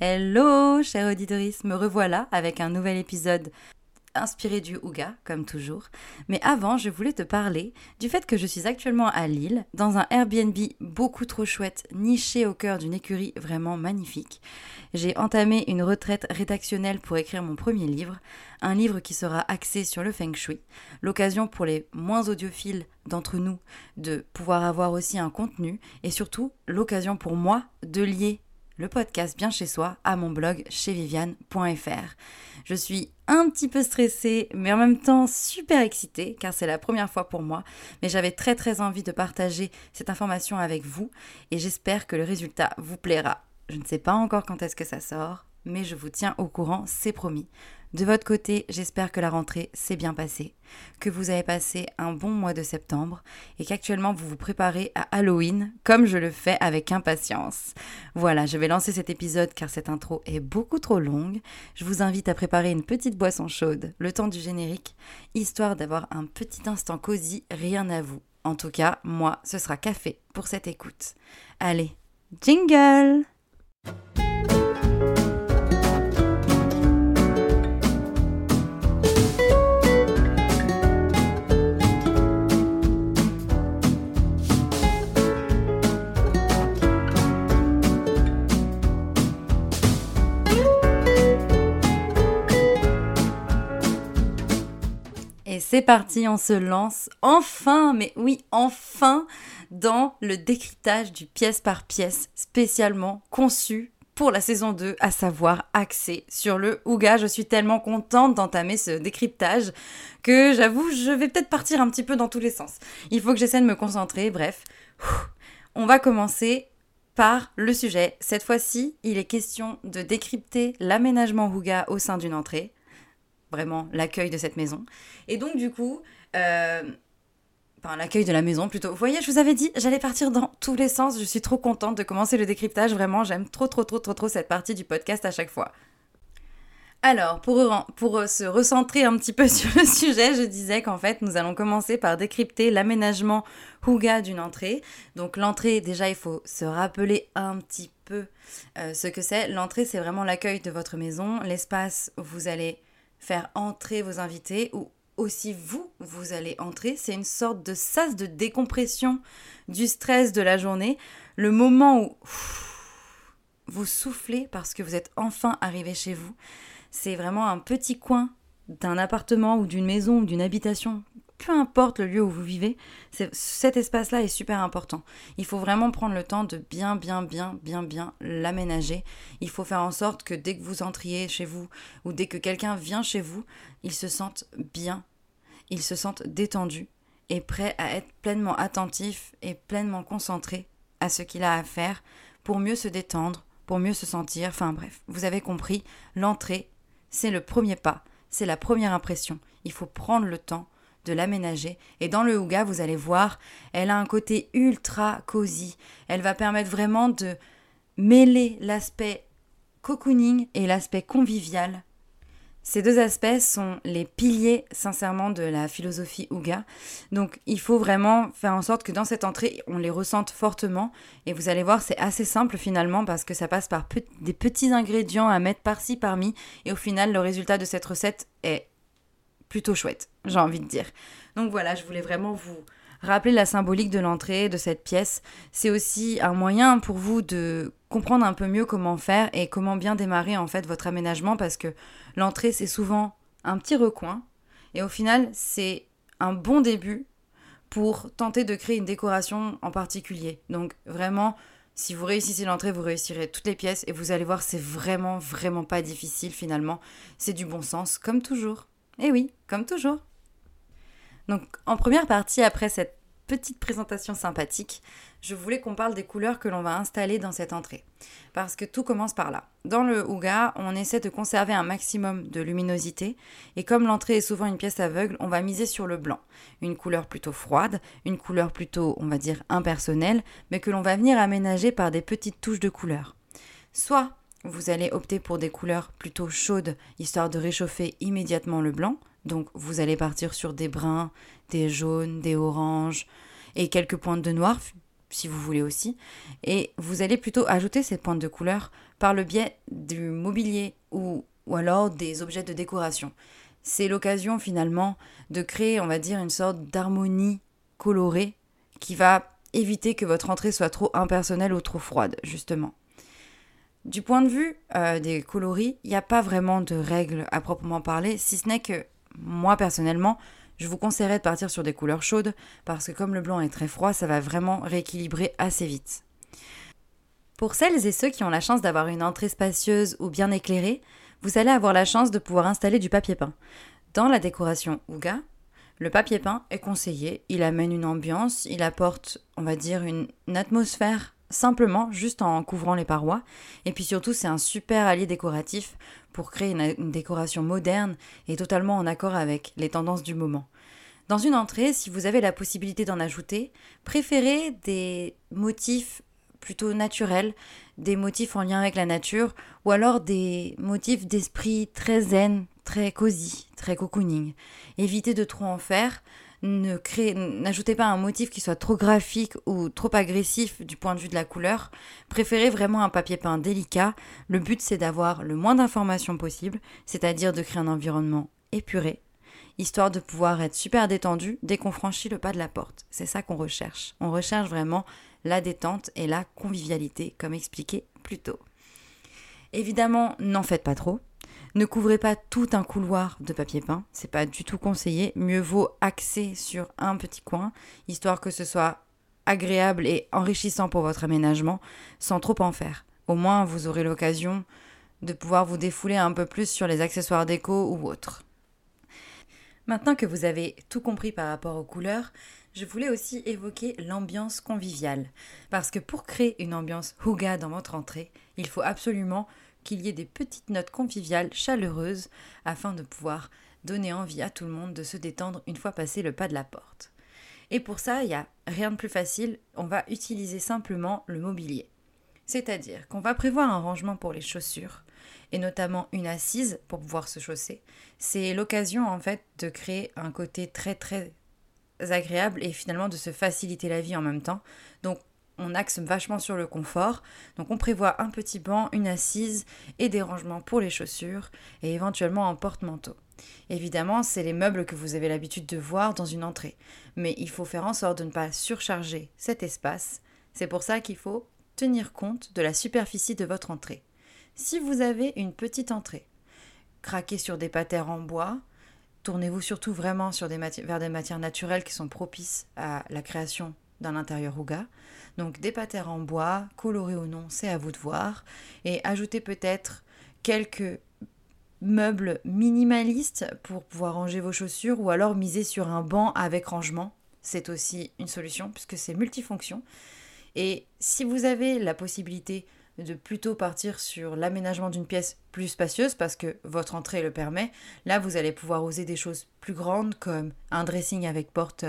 Hello, chère auditorice, me revoilà avec un nouvel épisode inspiré du Ouga, comme toujours. Mais avant, je voulais te parler du fait que je suis actuellement à Lille, dans un Airbnb beaucoup trop chouette, niché au cœur d'une écurie vraiment magnifique. J'ai entamé une retraite rédactionnelle pour écrire mon premier livre, un livre qui sera axé sur le feng shui, l'occasion pour les moins audiophiles d'entre nous de pouvoir avoir aussi un contenu, et surtout l'occasion pour moi de lier le podcast Bien chez soi à mon blog chez viviane.fr. Je suis un petit peu stressée, mais en même temps super excitée, car c'est la première fois pour moi, mais j'avais très très envie de partager cette information avec vous, et j'espère que le résultat vous plaira. Je ne sais pas encore quand est-ce que ça sort, mais je vous tiens au courant, c'est promis. De votre côté, j'espère que la rentrée s'est bien passée, que vous avez passé un bon mois de septembre et qu'actuellement vous vous préparez à Halloween comme je le fais avec impatience. Voilà, je vais lancer cet épisode car cette intro est beaucoup trop longue. Je vous invite à préparer une petite boisson chaude le temps du générique, histoire d'avoir un petit instant cosy, rien à vous. En tout cas, moi, ce sera café pour cette écoute. Allez, jingle c'est parti, on se lance enfin, mais oui, enfin, dans le décryptage du pièce par pièce spécialement conçu pour la saison 2, à savoir axé sur le Ouga. Je suis tellement contente d'entamer ce décryptage que j'avoue, je vais peut-être partir un petit peu dans tous les sens. Il faut que j'essaie de me concentrer, bref. On va commencer par le sujet. Cette fois-ci, il est question de décrypter l'aménagement Ouga au sein d'une entrée vraiment l'accueil de cette maison. Et donc du coup, euh, enfin l'accueil de la maison plutôt. Vous voyez, je vous avais dit, j'allais partir dans tous les sens. Je suis trop contente de commencer le décryptage. Vraiment, j'aime trop, trop, trop, trop, trop cette partie du podcast à chaque fois. Alors, pour, pour se recentrer un petit peu sur le sujet, je disais qu'en fait, nous allons commencer par décrypter l'aménagement Huga d'une entrée. Donc, l'entrée, déjà, il faut se rappeler un petit peu euh, ce que c'est. L'entrée, c'est vraiment l'accueil de votre maison, l'espace où vous allez faire entrer vos invités ou aussi vous, vous allez entrer. C'est une sorte de sas de décompression du stress de la journée. Le moment où vous soufflez parce que vous êtes enfin arrivé chez vous. C'est vraiment un petit coin d'un appartement ou d'une maison ou d'une habitation peu importe le lieu où vous vivez, cet espace-là est super important. Il faut vraiment prendre le temps de bien, bien, bien, bien, bien l'aménager. Il faut faire en sorte que dès que vous entriez chez vous ou dès que quelqu'un vient chez vous, il se sente bien, il se sente détendu et prêt à être pleinement attentif et pleinement concentré à ce qu'il a à faire pour mieux se détendre, pour mieux se sentir. Enfin bref, vous avez compris, l'entrée, c'est le premier pas, c'est la première impression. Il faut prendre le temps de l'aménager. Et dans le Ouga, vous allez voir, elle a un côté ultra cosy. Elle va permettre vraiment de mêler l'aspect cocooning et l'aspect convivial. Ces deux aspects sont les piliers, sincèrement, de la philosophie Ouga. Donc, il faut vraiment faire en sorte que dans cette entrée, on les ressente fortement. Et vous allez voir, c'est assez simple finalement parce que ça passe par des petits ingrédients à mettre par-ci, par-mi. Et au final, le résultat de cette recette est plutôt chouette, j'ai envie de dire. Donc voilà, je voulais vraiment vous rappeler la symbolique de l'entrée de cette pièce. C'est aussi un moyen pour vous de comprendre un peu mieux comment faire et comment bien démarrer en fait votre aménagement parce que l'entrée c'est souvent un petit recoin et au final c'est un bon début pour tenter de créer une décoration en particulier. Donc vraiment si vous réussissez l'entrée, vous réussirez toutes les pièces et vous allez voir, c'est vraiment, vraiment pas difficile finalement. C'est du bon sens, comme toujours. Eh oui, comme toujours. Donc en première partie, après cette petite présentation sympathique, je voulais qu'on parle des couleurs que l'on va installer dans cette entrée. Parce que tout commence par là. Dans le Ouga, on essaie de conserver un maximum de luminosité, et comme l'entrée est souvent une pièce aveugle, on va miser sur le blanc. Une couleur plutôt froide, une couleur plutôt, on va dire, impersonnelle, mais que l'on va venir aménager par des petites touches de couleurs. Soit vous allez opter pour des couleurs plutôt chaudes, histoire de réchauffer immédiatement le blanc. Donc vous allez partir sur des bruns, des jaunes, des oranges et quelques pointes de noir. si vous voulez aussi. Et vous allez plutôt ajouter ces pointes de couleur par le biais du mobilier ou, ou alors des objets de décoration. C'est l'occasion finalement de créer, on va dire, une sorte d'harmonie colorée qui va éviter que votre entrée soit trop impersonnelle ou trop froide, justement. Du point de vue euh, des coloris, il n'y a pas vraiment de règles à proprement parler, si ce n'est que moi personnellement, je vous conseillerais de partir sur des couleurs chaudes parce que comme le blanc est très froid, ça va vraiment rééquilibrer assez vite. Pour celles et ceux qui ont la chance d'avoir une entrée spacieuse ou bien éclairée, vous allez avoir la chance de pouvoir installer du papier peint. Dans la décoration Ouga, le papier peint est conseillé, il amène une ambiance, il apporte, on va dire, une, atmosphère simplement juste en couvrant les parois. Et puis surtout, c'est un super allié décoratif pour créer une, décoration moderne et totalement en accord avec les tendances du moment. Dans une entrée, si vous avez la possibilité d'en ajouter, préférez des motifs plutôt naturels, des motifs en lien avec la nature, ou alors des motifs d'esprit très zen, très cosy, très cocooning. Évitez de trop en faire. N'ajoutez pas un motif qui soit trop graphique ou trop agressif du point de vue de la couleur. Préférez vraiment un papier peint délicat. Le but c'est d'avoir le moins d'informations possible, c'est-à-dire de créer un environnement épuré, histoire de pouvoir être super détendu dès qu'on franchit le pas de la porte. C'est ça qu'on recherche. On recherche vraiment la détente et la convivialité, comme expliqué plus tôt. Évidemment, n'en faites pas trop. Ne couvrez pas tout un couloir de papier peint, c'est pas du tout conseillé. Mieux vaut axer sur un petit coin, histoire que ce soit agréable et enrichissant pour votre aménagement, sans trop en faire. Au moins, vous aurez l'occasion de pouvoir vous défouler un peu plus sur les accessoires déco ou autres. Maintenant que vous avez tout compris par rapport aux couleurs, je voulais aussi évoquer l'ambiance conviviale. Parce que pour créer une ambiance houga dans votre entrée, il faut absolument qu'il y ait des petites notes conviviales chaleureuses afin de pouvoir donner envie à tout le monde de se détendre une fois passé le pas de la porte. Et pour ça, il n'y a rien de plus facile, on va utiliser simplement le mobilier. C'est-à-dire qu'on va prévoir un rangement pour les chaussures, et notamment une assise pour pouvoir se chausser. C'est l'occasion en fait de créer un côté très très agréable et finalement de se faciliter la vie en même temps. Donc on axe vachement sur le confort. Donc on prévoit un petit banc, une assise et des rangements pour les chaussures et éventuellement un porte-manteau. Évidemment, c'est les meubles que vous avez l'habitude de voir dans une entrée, mais il faut faire en sorte de ne pas surcharger cet espace. C'est pour ça qu'il faut tenir compte de la superficie de votre entrée. Si vous avez une petite entrée, craquez sur des patères en bois, tournez-vous surtout vraiment vers des matières naturelles qui sont propices à la création d'un intérieur rouga. Donc des patères en bois, colorés ou non, c'est à vous de voir. Et ajoutez peut-être quelques meubles minimalistes pour pouvoir ranger vos chaussures ou alors miser sur un banc avec rangement. C'est aussi une solution puisque c'est multifonction. Et si vous avez la possibilité de plutôt partir sur l'aménagement d'une pièce plus spacieuse parce que votre entrée le permet, là vous allez pouvoir oser des choses plus grandes comme un dressing avec porte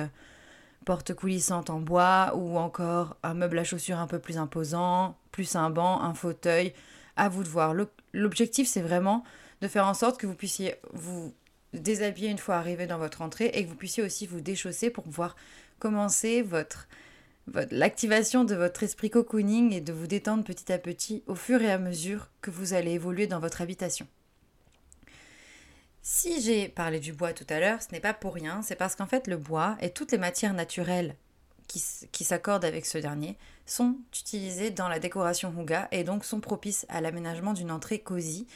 porte coulissante en bois ou encore un meuble à chaussures un peu plus imposant, plus un banc, un fauteuil. À vous de voir. L'objectif, c'est vraiment de faire en sorte que vous puissiez vous déshabiller une fois arrivé dans votre entrée et que vous puissiez aussi vous déchausser pour pouvoir commencer votre, l'activation de votre esprit cocooning et de vous détendre petit à petit au fur et à mesure que vous allez évoluer dans votre habitation. Si j'ai parlé du bois tout à l'heure, ce n'est pas pour rien, c'est parce qu'en fait le bois et toutes les matières naturelles qui, s'accordent avec ce dernier sont utilisées dans la décoration Huga et donc sont propices à l'aménagement d'une entrée cosy.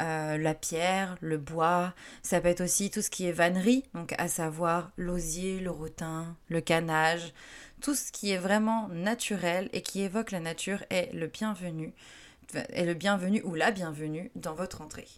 Euh, la pierre, le bois, ça peut être aussi tout ce qui est vannerie, donc à savoir l'osier, le rotin, le canage, tout ce qui est vraiment naturel et qui évoque la nature est le bienvenu, est le bienvenu ou la bienvenue dans votre entrée.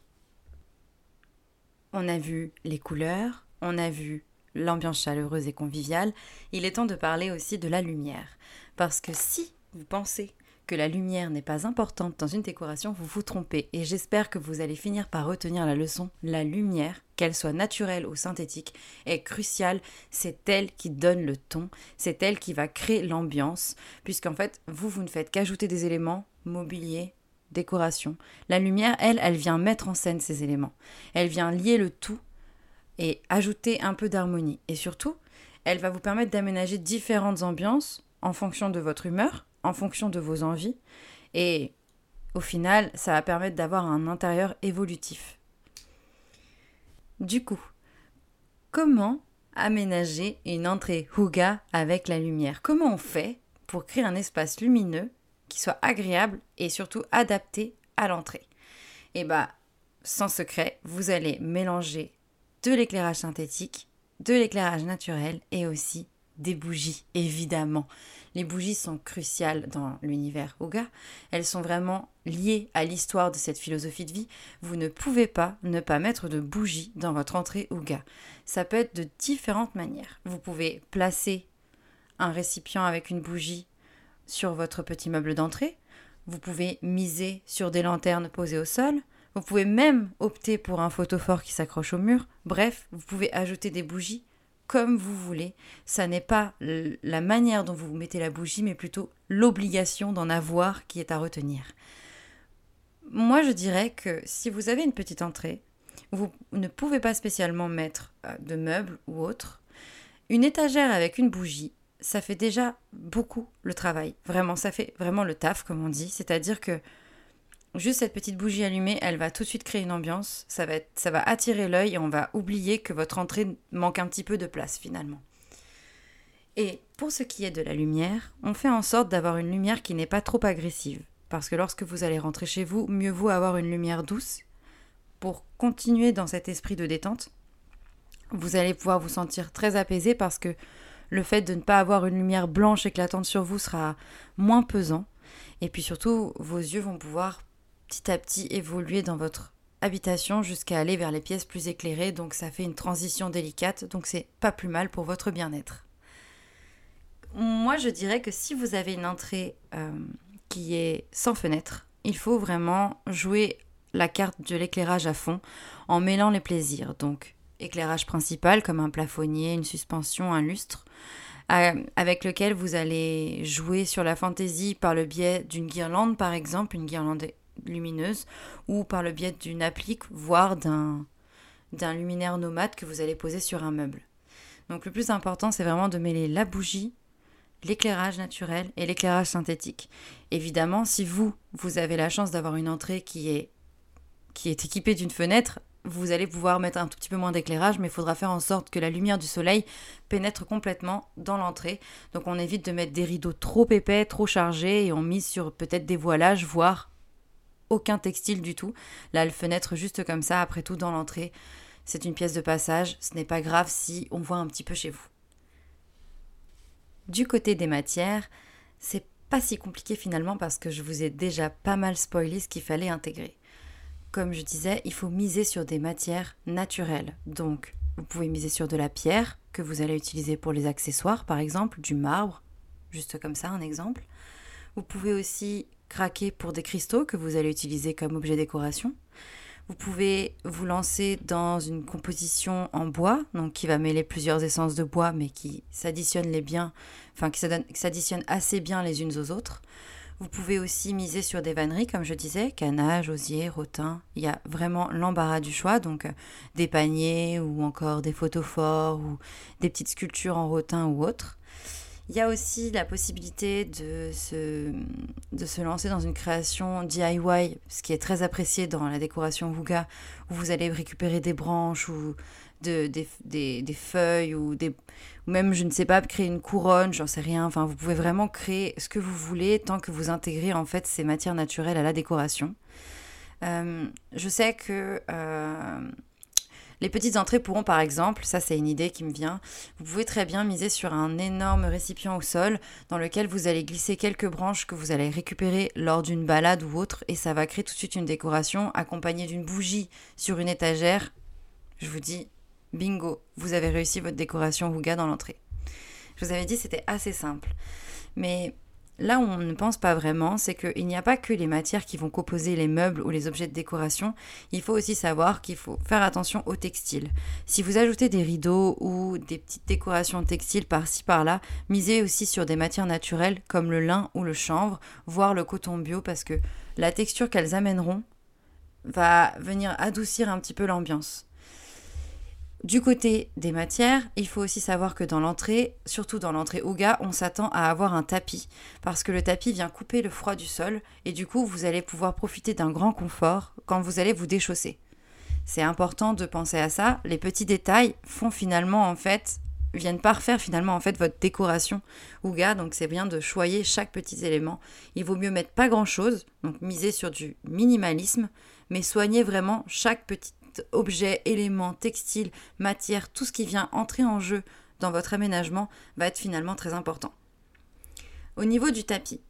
On a vu les couleurs, on a vu l'ambiance chaleureuse et conviviale, il est temps de parler aussi de la lumière. Parce que si vous pensez que la lumière n'est pas importante dans une décoration, vous vous trompez. Et j'espère que vous allez finir par retenir la leçon. La lumière, qu'elle soit naturelle ou synthétique, est cruciale. C'est elle qui donne le ton, c'est elle qui va créer l'ambiance, puisqu'en fait, vous, vous ne faites qu'ajouter des éléments mobiliers, décoration. La lumière, elle, elle vient mettre en scène ces éléments. Elle vient lier le tout et ajouter un peu d'harmonie. Et surtout, elle va vous permettre d'aménager différentes ambiances en fonction de votre humeur, en fonction de vos envies. Et au final, ça va permettre d'avoir un intérieur évolutif. Du coup, comment aménager une entrée Huga avec la lumière? Comment on fait pour créer un espace lumineux qui soit agréable et surtout adapté à l'entrée Eh bien, sans secret, vous allez mélanger de l'éclairage synthétique, de l'éclairage naturel et aussi des bougies, évidemment. Les bougies sont cruciales dans l'univers Oga. Elles sont vraiment liées à l'histoire de cette philosophie de vie. Vous ne pouvez pas ne pas mettre de bougies dans votre entrée Oga. Ça peut être de différentes manières. Vous pouvez placer un récipient avec une bougie sur votre petit meuble d'entrée. Vous pouvez miser sur des lanternes posées au sol. Vous pouvez même opter pour un photophore qui s'accroche au mur. Bref, vous pouvez ajouter des bougies comme vous voulez. Ça n'est pas la manière dont vous mettez la bougie, mais plutôt l'obligation d'en avoir qui est à retenir. Moi, je dirais que si vous avez une petite entrée, vous ne pouvez pas spécialement mettre euh, de meubles ou autre. Une étagère avec une bougie, ça fait déjà beaucoup le travail. Vraiment, ça fait vraiment le taf, comme on dit. C'est-à-dire que Juste cette petite bougie allumée, elle va tout de suite créer une ambiance, ça va, attirer l'œil et on va oublier que votre entrée manque un petit peu de place finalement. Et pour ce qui est de la lumière, on fait en sorte d'avoir une lumière qui n'est pas trop agressive. Parce que lorsque vous allez rentrer chez vous, mieux vaut avoir une lumière douce pour continuer dans cet esprit de détente. Vous allez pouvoir vous sentir très apaisé parce que le fait de ne pas avoir une lumière blanche éclatante sur vous sera moins pesant. Et puis surtout, vos yeux vont pouvoir petit à petit évoluer dans votre habitation jusqu'à aller vers les pièces plus éclairées, donc ça fait une transition délicate, donc c'est pas plus mal pour votre bien-être. Moi je dirais que si vous avez une entrée euh, qui est sans fenêtre, il faut vraiment jouer la carte de l'éclairage à fond en mêlant les plaisirs, donc éclairage principal comme un plafonnier, une suspension, un lustre, euh, avec lequel vous allez jouer sur la fantaisie par le biais d'une guirlande par exemple, une guirlande lumineuse ou par le biais d'une applique, voire d'un, d'un luminaire nomade que vous allez poser sur un meuble. Donc le plus important, c'est vraiment de mêler la bougie, l'éclairage naturel et l'éclairage synthétique. Évidemment, si vous, vous avez la chance d'avoir une entrée qui est, qui est équipée d'une fenêtre, vous allez pouvoir mettre un tout petit peu moins d'éclairage, mais il faudra faire en sorte que la lumière du soleil pénètre complètement dans l'entrée. Donc on évite de mettre des rideaux trop épais, trop chargés, et on mise sur peut-être des voilages, voire aucun textile du tout. Là, la fenêtre juste comme ça, après tout, dans l'entrée. C'est une pièce de passage, ce n'est pas grave si on voit un petit peu chez vous. Du côté des matières, c'est pas si compliqué finalement parce que je vous ai déjà pas mal spoilé ce qu'il fallait intégrer. Comme je disais, il faut miser sur des matières naturelles. Donc, vous pouvez miser sur de la pierre que vous allez utiliser pour les accessoires, par exemple, du marbre, juste comme ça, un exemple. Vous pouvez aussi craquer pour des cristaux que vous allez utiliser comme objet décoration. Vous pouvez vous lancer dans une composition en bois, donc qui va mêler plusieurs essences de bois, mais qui s'additionnent les bien, enfin qui assez bien les unes aux autres. Vous pouvez aussi miser sur des vanneries, comme je disais, canage, osier, rotin. Il y a vraiment l'embarras du choix, donc euh, des paniers ou encore des photophores ou des petites sculptures en rotin ou autres. Il y a aussi la possibilité de se, lancer dans une création DIY, ce qui est très apprécié dans la décoration Wuga, où vous allez récupérer des branches ou de, des, des, des, feuilles ou, des, ou même, je ne sais pas, créer une couronne, j'en sais rien. Enfin, vous pouvez vraiment créer ce que vous voulez tant que vous intégrez en fait ces matières naturelles à la décoration. Euh, je sais que euh, les petites entrées pourront par exemple, ça c'est une idée qui me vient, vous pouvez très bien miser sur un énorme récipient au sol dans lequel vous allez glisser quelques branches que vous allez récupérer lors d'une balade ou autre et ça va créer tout de suite une décoration accompagnée d'une bougie sur une étagère. Je vous dis, bingo, vous avez réussi votre décoration Wuga dans l'entrée. Je vous avais dit c'était assez simple. Mais Là où on ne pense pas vraiment, c'est qu'il n'y a pas que les matières qui vont composer les meubles ou les objets de décoration, il faut aussi savoir qu'il faut faire attention au textile. Si vous ajoutez des rideaux ou des petites décorations textiles par-ci par-là, misez aussi sur des matières naturelles comme le lin ou le chanvre, voire le coton bio, parce que la texture qu'elles amèneront va venir adoucir un petit peu l'ambiance. Du côté des matières, il faut aussi savoir que dans l'entrée, surtout dans l'entrée Ouga, on s'attend à avoir un tapis parce que le tapis vient couper le froid du sol et du coup vous allez pouvoir profiter d'un grand confort quand vous allez vous déchausser. C'est important de penser à ça. Les petits détails font finalement en fait viennent parfaire finalement en fait votre décoration Ouga donc c'est bien de choyer chaque petit élément. Il vaut mieux mettre pas grand chose donc miser sur du minimalisme mais soigner vraiment chaque petit objet, élément, textile, matière, tout ce qui vient entrer en jeu dans votre aménagement va être finalement très important. Au niveau du tapis,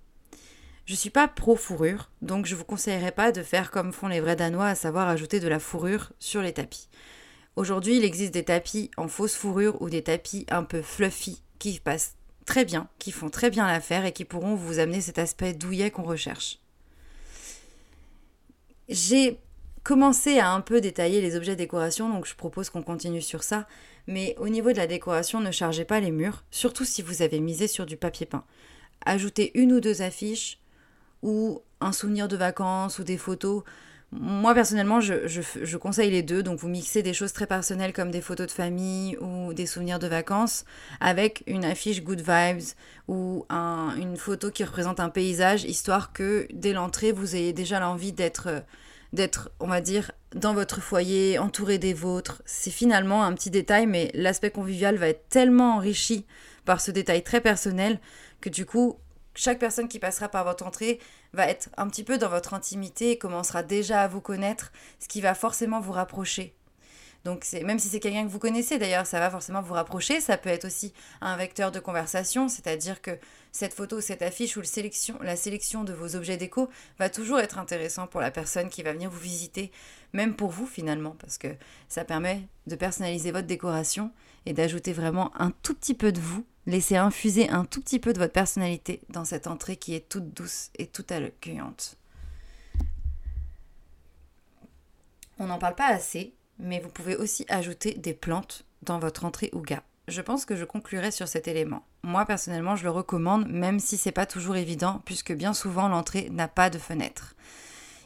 je ne suis pas pro fourrure, donc je ne vous conseillerais pas de faire comme font les vrais Danois, à savoir ajouter de la fourrure sur les tapis. Aujourd'hui, il existe des tapis en fausse fourrure ou des tapis un peu fluffy qui passent très bien, qui font très bien l'affaire et qui pourront vous amener cet aspect douillet qu'on recherche. J'ai commencé à un peu détailler les objets décoration, donc je propose qu'on continue sur ça. Mais au niveau de la décoration, ne chargez pas les murs, surtout si vous avez misé sur du papier peint. Ajoutez une ou deux affiches ou un souvenir de vacances ou des photos. Moi personnellement, je, conseille les deux. Donc vous mixez des choses très personnelles comme des photos de famille ou des souvenirs de vacances avec une affiche good vibes ou une photo qui représente un paysage, histoire que dès l'entrée, vous ayez déjà l'envie d'être d'être, on va dire, dans votre foyer, entouré des vôtres. C'est finalement un petit détail, mais l'aspect convivial va être tellement enrichi par ce détail très personnel que du coup, chaque personne qui passera par votre entrée va être un petit peu dans votre intimité et commencera déjà à vous connaître, ce qui va forcément vous rapprocher donc même si c'est quelqu'un que vous connaissez d'ailleurs, ça va forcément vous rapprocher. Ça peut être aussi un vecteur de conversation, c'est-à-dire que cette photo, cette affiche ou la sélection de vos objets déco va toujours être intéressant pour la personne qui va venir vous visiter, même pour vous finalement, parce que ça permet de personnaliser votre décoration et d'ajouter vraiment un tout petit peu de vous, laisser infuser un tout petit peu de votre personnalité dans cette entrée qui est toute douce et toute accueillante. On n'en parle pas assez, mais vous pouvez aussi ajouter des plantes dans votre entrée Ouga. Je pense que je conclurai sur cet élément. Moi personnellement, je le recommande même si c'est pas toujours évident puisque bien souvent l'entrée n'a pas de fenêtre.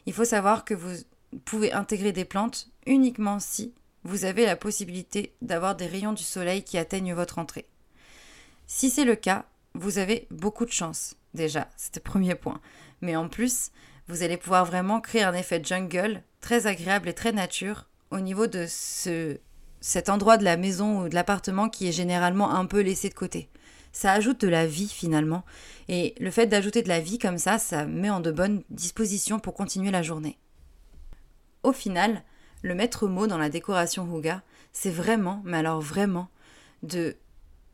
Il faut savoir que vous pouvez intégrer des plantes uniquement si vous avez la possibilité d'avoir des rayons du soleil qui atteignent votre entrée. Si c'est le cas, vous avez beaucoup de chance déjà, c'est le premier point. Mais en plus, vous allez pouvoir vraiment créer un effet jungle très agréable et très nature au niveau de ce, cet endroit de la maison ou de l'appartement qui est généralement un peu laissé de côté. Ça ajoute de la vie finalement. Et le fait d'ajouter de la vie comme ça, ça met en de bonnes dispositions pour continuer la journée. Au final, le maître mot dans la décoration Huga, c'est vraiment, mais alors vraiment, de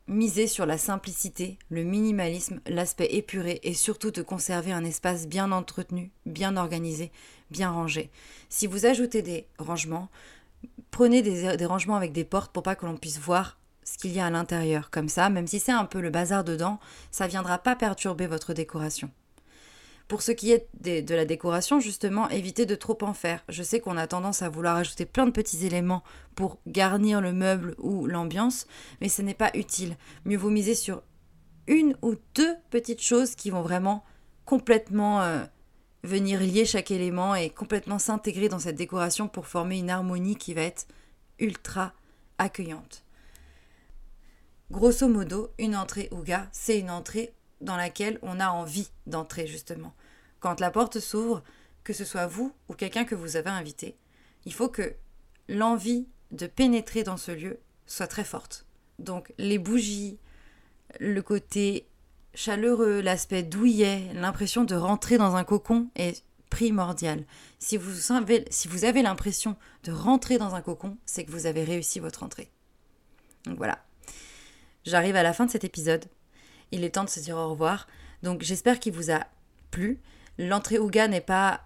miser sur la simplicité, le minimalisme, l'aspect épuré et surtout de conserver un espace bien entretenu, bien organisé, bien rangé. Si vous ajoutez des rangements, prenez des, rangements avec des portes pour pas que l'on puisse voir ce qu'il y a à l'intérieur. Comme ça, même si c'est un peu le bazar dedans, ça viendra pas perturber votre décoration. Pour ce qui est de, la décoration, justement, évitez de trop en faire. Je sais qu'on a tendance à vouloir ajouter plein de petits éléments pour garnir le meuble ou l'ambiance, mais ce n'est pas utile. Mieux vaut miser sur une ou deux petites choses qui vont vraiment complètement euh, venir lier chaque élément et complètement s'intégrer dans cette décoration pour former une harmonie qui va être ultra accueillante. Grosso modo, une entrée Ouga, c'est une entrée dans laquelle on a envie d'entrer justement. Quand la porte s'ouvre, que ce soit vous ou quelqu'un que vous avez invité, il faut que l'envie de pénétrer dans ce lieu soit très forte. Donc les bougies, le côté chaleureux, l'aspect douillet, l'impression de rentrer dans un cocon est primordial. Si vous avez, l'impression de rentrer dans un cocon, c'est que vous avez réussi votre entrée. Donc voilà. J'arrive à la fin de cet épisode. Il est temps de se dire au revoir. Donc j'espère qu'il vous a plu. L'entrée Ouga n'est pas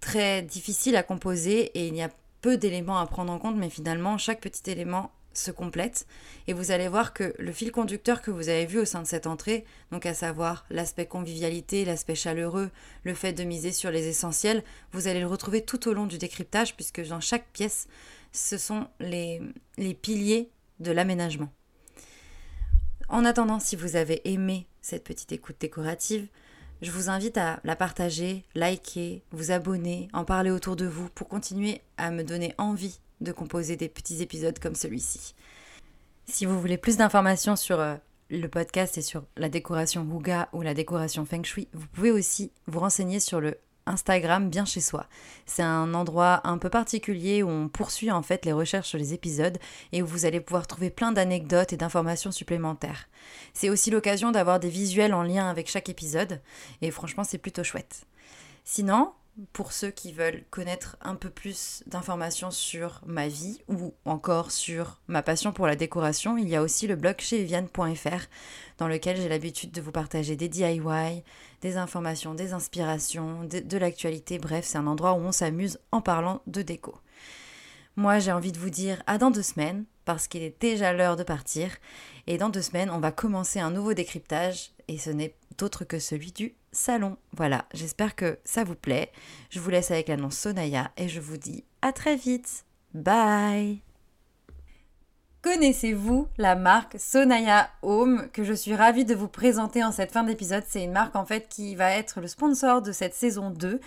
très difficile à composer et il y a peu d'éléments à prendre en compte, mais finalement chaque petit élément se complète et vous allez voir que le fil conducteur que vous avez vu au sein de cette entrée, donc à savoir l'aspect convivialité, l'aspect chaleureux, le fait de miser sur les essentiels, vous allez le retrouver tout au long du décryptage puisque dans chaque pièce, ce sont les, les piliers de l'aménagement. En attendant, si vous avez aimé cette petite écoute décorative, je vous invite à la partager, liker, vous abonner, en parler autour de vous pour continuer à me donner envie de composer des petits épisodes comme celui-ci. Si vous voulez plus d'informations sur euh, le podcast et sur la décoration Wuga ou la décoration Feng Shui, vous pouvez aussi vous renseigner sur le Instagram bien chez soi. C'est un endroit un peu particulier où on poursuit en fait les recherches sur les épisodes et où vous allez pouvoir trouver plein d'anecdotes et d'informations supplémentaires. C'est aussi l'occasion d'avoir des visuels en lien avec chaque épisode et franchement c'est plutôt chouette. Sinon, pour ceux qui veulent connaître un peu plus d'informations sur ma vie ou encore sur ma passion pour la décoration, il y a aussi le blog chez Viviane.fr dans lequel j'ai l'habitude de vous partager des DIY, des informations, des inspirations, de, de l'actualité. Bref, c'est un endroit où on s'amuse en parlant de déco. Moi, j'ai envie de vous dire à dans deux semaines parce qu'il est déjà l'heure de partir. Et dans deux semaines, on va commencer un nouveau décryptage et ce n'est autre que celui du salon. Voilà, j'espère que ça vous plaît. Je vous laisse avec l'annonce Sonaya et je vous dis à très vite. Bye Connaissez-vous la marque Sonaya Home que je suis ravie de vous présenter en cette fin d'épisode? C'est une marque en fait qui va être le sponsor de cette saison 2.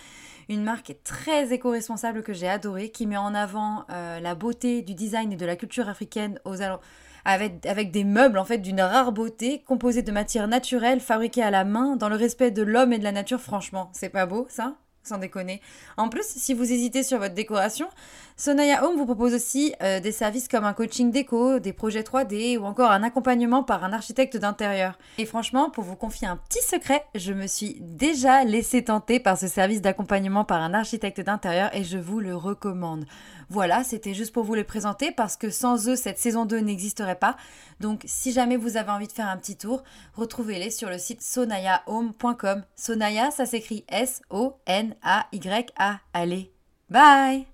Une marque très éco-responsable que j'ai adorée, qui met en avant euh, la beauté du design et de la culture africaine aux alentours avec, des meubles en fait d'une rare beauté, composés de matières naturelles, fabriquées à la main, dans le respect de l'homme et de la nature. Franchement, c'est pas beau ça? Sans déconner. En plus, si vous hésitez sur votre décoration, Sonaya Home vous propose aussi euh, des services comme un coaching déco, des projets 3D ou encore un accompagnement par un architecte d'intérieur. Et franchement, pour vous confier un petit secret, je me suis déjà laissé tenter par ce service d'accompagnement par un architecte d'intérieur et je vous le recommande. Voilà, c'était juste pour vous les présenter parce que sans eux, cette saison 2 n'existerait pas. Donc si jamais vous avez envie de faire un petit tour, retrouvez-les sur le site sonayahome.com. Sonaya, ça s'écrit S-O-N-A-Y-A. Allez, bye